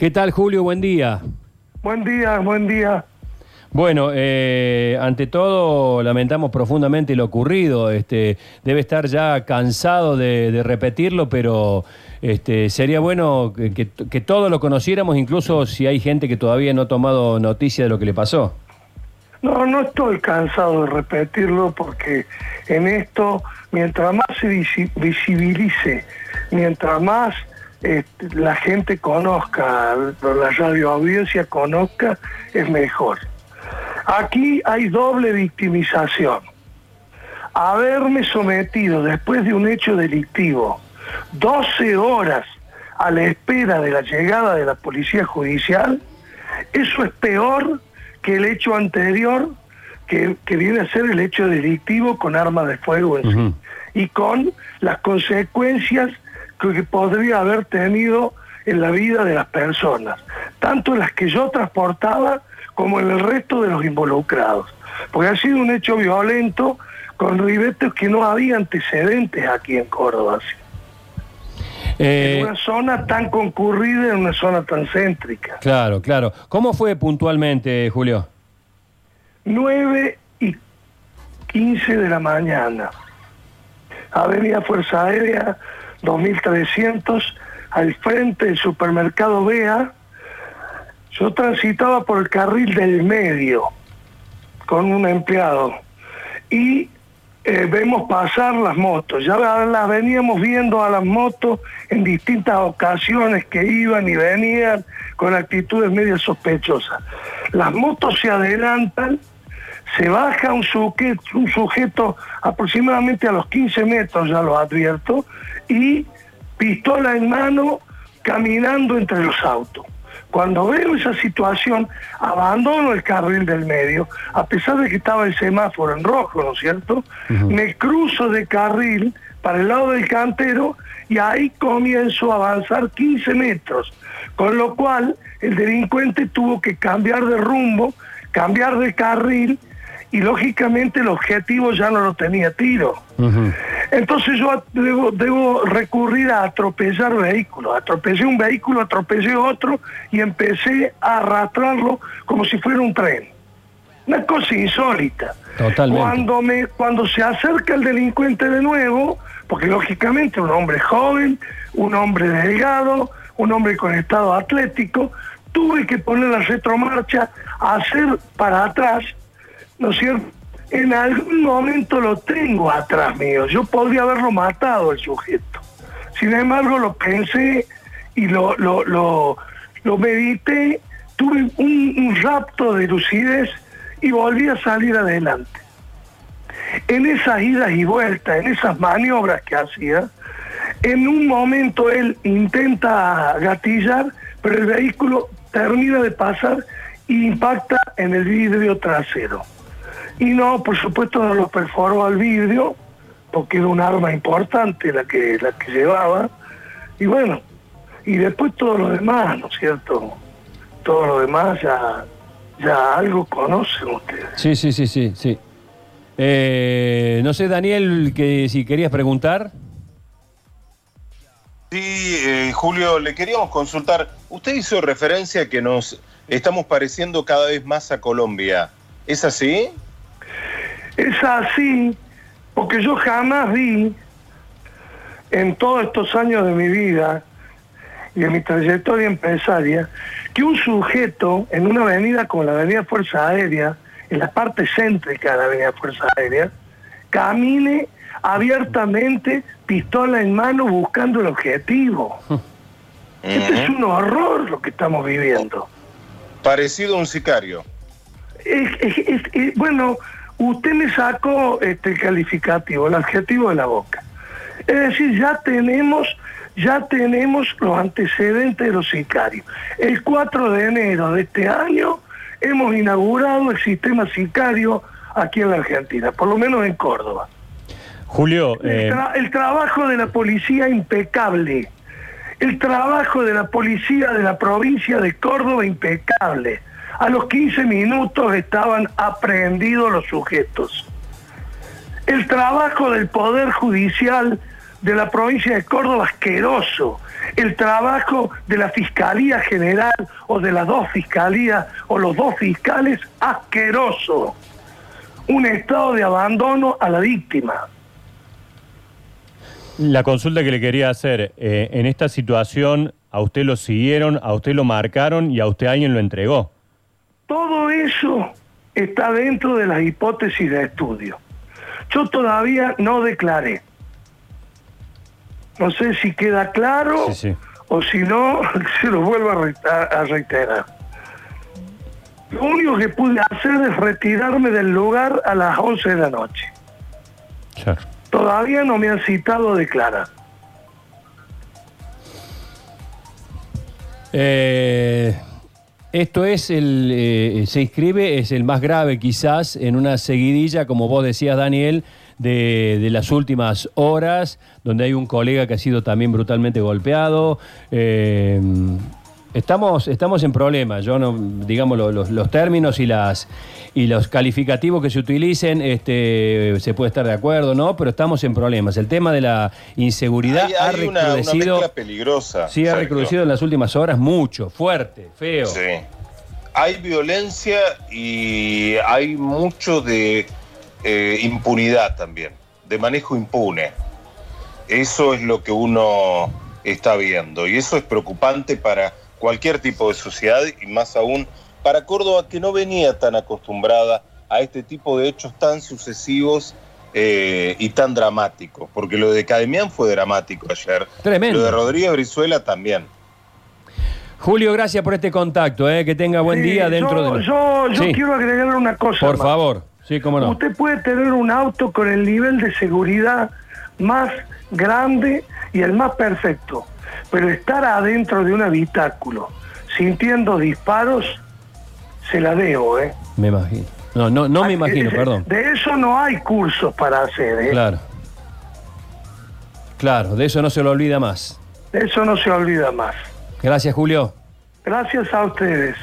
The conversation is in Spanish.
¿Qué tal, Julio? Buen día. Buen día, buen día. Bueno, eh, ante todo lamentamos profundamente lo ocurrido. Este, debe estar ya cansado de, de repetirlo, pero este, sería bueno que, que- que todos lo conociéramos, incluso si hay gente que todavía no ha tomado noticia de lo que le pasó. No, no estoy cansado de repetirlo porque en esto, mientras más se visi- visibilice, mientras más este, la gente conozca, la radio audiencia conozca, es mejor. Aquí hay doble victimización. Haberme sometido después de un hecho delictivo 12 horas a la espera de la llegada de la policía judicial, eso es peor que el hecho anterior, que, que viene a ser el hecho delictivo con arma de fuego en sí, y con las consecuencias que, podría haber tenido en la vida de las personas, tanto las que yo transportaba como en el resto de los involucrados. Porque ha sido un hecho violento con ribetes que no había antecedentes aquí en Córdoba. Eh, En una zona tan concurrida, en una zona tan céntrica. claro, claro. ¿Cómo fue puntualmente, Julio? 9 y 15 de la mañana. Avenida Fuerza Aérea 2300, al frente del supermercado Bea. Yo transitaba por el carril del medio con un empleado y eh, vemos pasar las motos. Ya la- las veníamos viendo a las motos en distintas ocasiones que iban y venían con actitudes medio sospechosas. Las motos se adelantan, se baja un sujeto, un sujeto aproximadamente a los 15 metros, ya lo advierto, y pistola en mano caminando entre los autos. Cuando veo esa situación, abandono el carril del medio, a pesar de que estaba el semáforo en rojo, ¿no es cierto? Me cruzo de carril para el lado del cantero y ahí comienzo a avanzar 15 metros, con lo cual el delincuente tuvo que cambiar de rumbo, cambiar de carril y lógicamente el objetivo ya no lo tenía tiro. Entonces yo debo, debo recurrir a atropellar vehículos. Atropellé un vehículo, atropellé otro y empecé a arrastrarlo como si fuera un tren. Una cosa insólita. Totalmente. Cuando, me, cuando se acerca el delincuente de nuevo, porque lógicamente un hombre joven, un hombre delgado, un hombre con estado atlético, tuve que poner la retromarcha, hacer para atrás, ¿no es cierto? En algún momento lo tengo atrás mío. Yo podría haberlo matado el sujeto. Sin embargo, lo pensé y lo, lo, lo, lo medité, tuve un, un rapto de lucidez y volví a salir adelante. En esas idas y vueltas, en esas maniobras que hacía, en un momento él intenta gatillar, pero el vehículo termina de pasar e impacta en el vidrio trasero. Y no, por supuesto no lo perforó al vidrio, porque era un arma importante la que, la que llevaba. Y bueno, y después todo lo demás, ¿no es cierto? Todo lo demás ya, ya algo conocen ustedes. Sí, sí, sí, sí, sí. Eh, no sé, Daniel, que si querías preguntar. Sí, eh, Julio, le queríamos consultar. Usted hizo referencia a que nos estamos pareciendo cada vez más a Colombia. ¿Es así? Es así, porque yo jamás vi en todos estos años de mi vida y de mi trayectoria empresaria que un sujeto en una avenida como la Avenida Fuerza Aérea, en la parte céntrica de la Avenida Fuerza Aérea, camine abiertamente, pistola en mano, buscando el objetivo. Este es un horror lo que estamos viviendo. Parecido a un sicario. Es- es- es- es- bueno, usted me sacó este, el calificativo, el adjetivo de la boca. Es decir, ya tenemos, ya tenemos los antecedentes de los sicarios. El 4 de enero de este año hemos inaugurado el sistema sicario aquí en la Argentina, por lo menos en Córdoba. Julio, El, eh, tra- el trabajo de la policía impecable. El trabajo de la policía de la provincia de Córdoba impecable. A los 15 minutos estaban aprehendidos los sujetos. El trabajo del Poder Judicial de la provincia de Córdoba asqueroso. el trabajo de la Fiscalía General o de las dos fiscalías o los dos fiscales asqueroso. Un estado de abandono a la víctima. La consulta que le quería hacer, eh, en esta situación, a usted lo siguieron, a usted lo marcaron y a usted alguien lo entregó. Todo eso está dentro de las hipótesis de estudio. Yo todavía no declaré. No sé si queda claro Sí, sí. o si no, se lo vuelvo a re- a reiterar. Lo único que pude hacer es retirarme del lugar a las 11 de la noche. Claro. Todavía no me han citado a declarar. Eh, esto es el, eh, se inscribe, es el más grave quizás en una seguidilla, como vos decías Daniel, de, de las últimas horas, donde hay un colega que ha sido también brutalmente golpeado. Eh, estamos, estamos en problemas, yo no, digamos, lo- los, los términos y las y los calificativos que se utilicen, este, se puede estar de acuerdo, ¿no? Pero estamos en problemas. El tema de la inseguridad Hay, ha hay una, una recrudecido. peligrosa. Sí, ha recrudecido en las últimas horas mucho, fuerte, feo. Sí. Hay violencia y hay mucho de eh, impunidad también, de manejo impune. Eso es lo que uno está viendo y eso es preocupante para cualquier tipo de sociedad y más aún para Córdoba que no venía tan acostumbrada a este tipo de hechos tan sucesivos eh, y tan dramáticos, porque lo de Cademian fue dramático ayer. Tremendo. Lo de Rodríguez Brizuela también. Julio, gracias por este contacto, eh, que tenga buen Sí, día dentro yo, de... yo, yo Sí, quiero agregarle una cosa. Por más. favor, sí, cómo no. Usted puede tener un auto con el nivel de seguridad más grande y el más perfecto, pero estar adentro de un habitáculo sintiendo disparos, se la debo, ¿eh? Me imagino. No, no, no me imagino, perdón. De eso no hay cursos para hacer, ¿eh? Claro. Claro, de eso no se lo olvida más. De eso no se olvida más. Gracias, Julio. Gracias a ustedes.